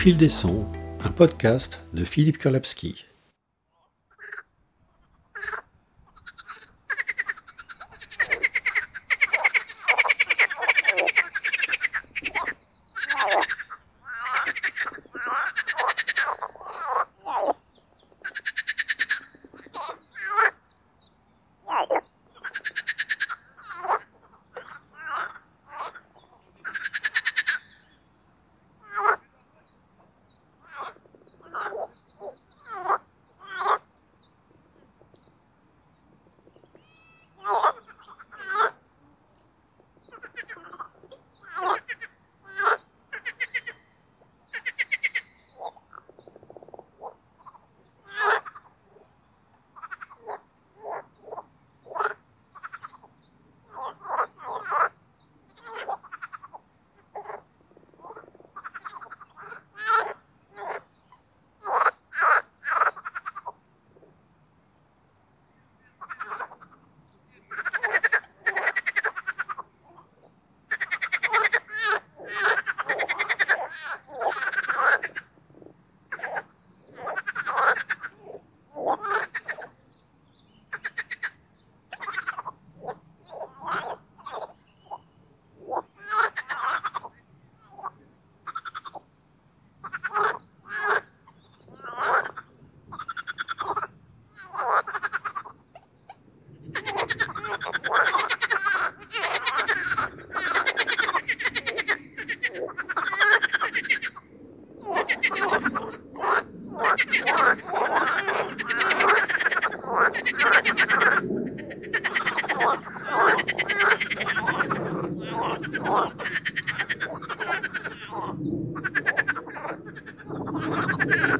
Fil des sons, un podcast de Philippe Kurlapski.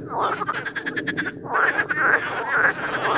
Oh, my God.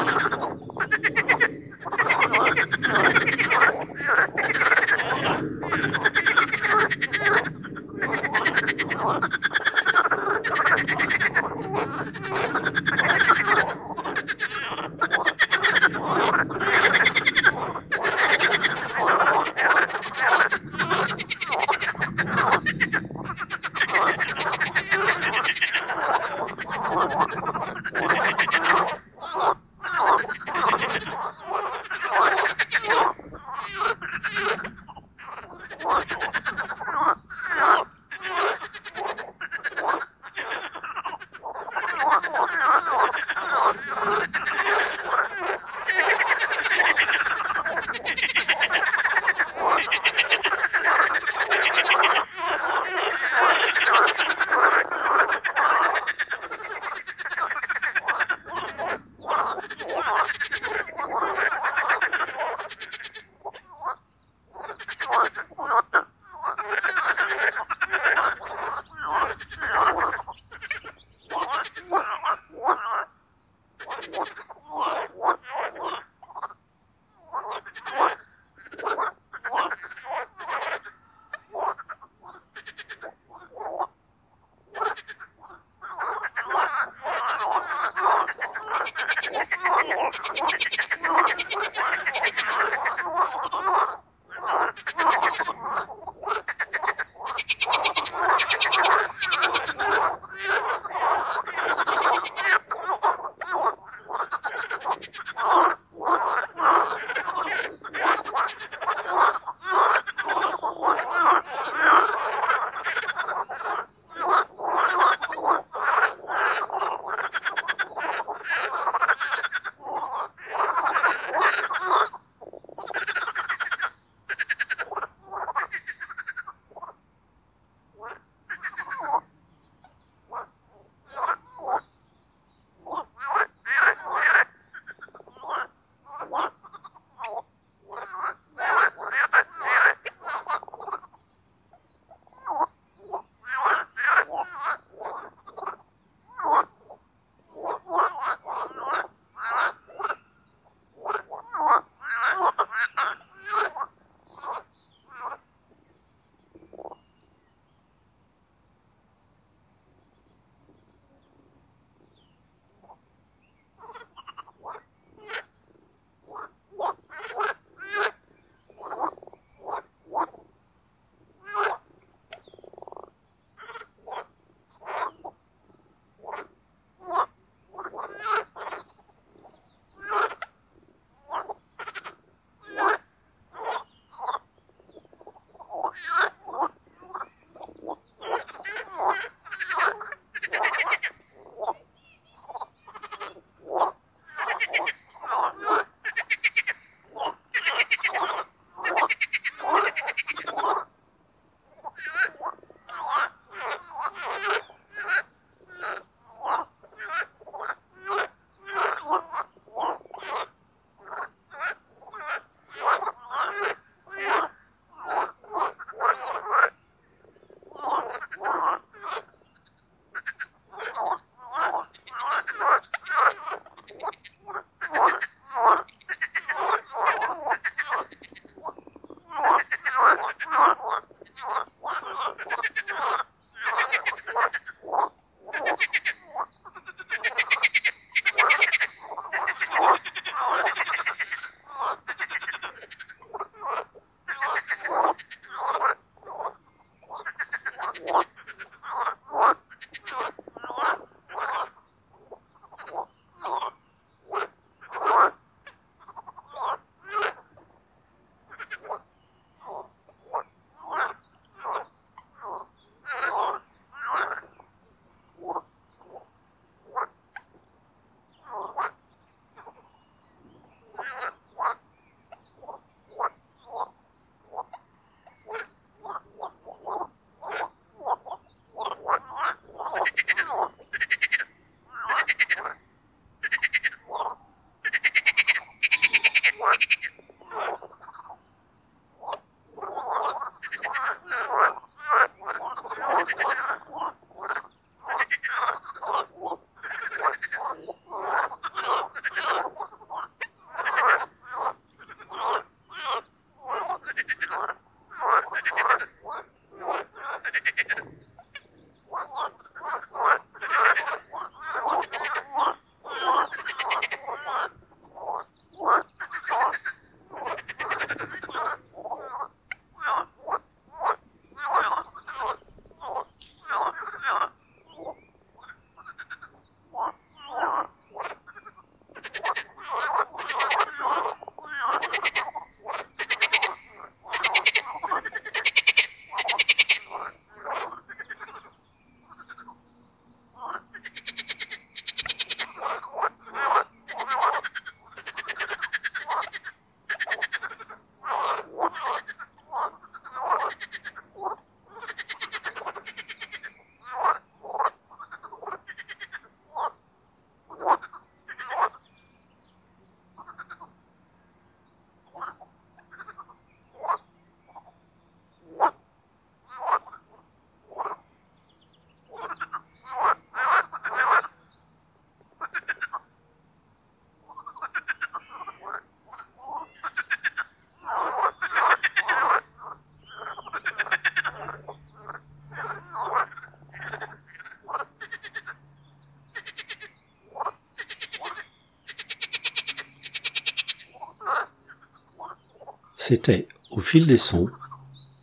C'était Au fil des sons,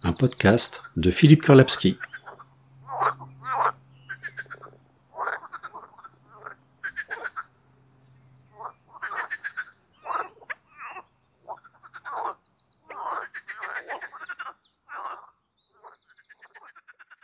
un podcast de Philippe Kurlapski.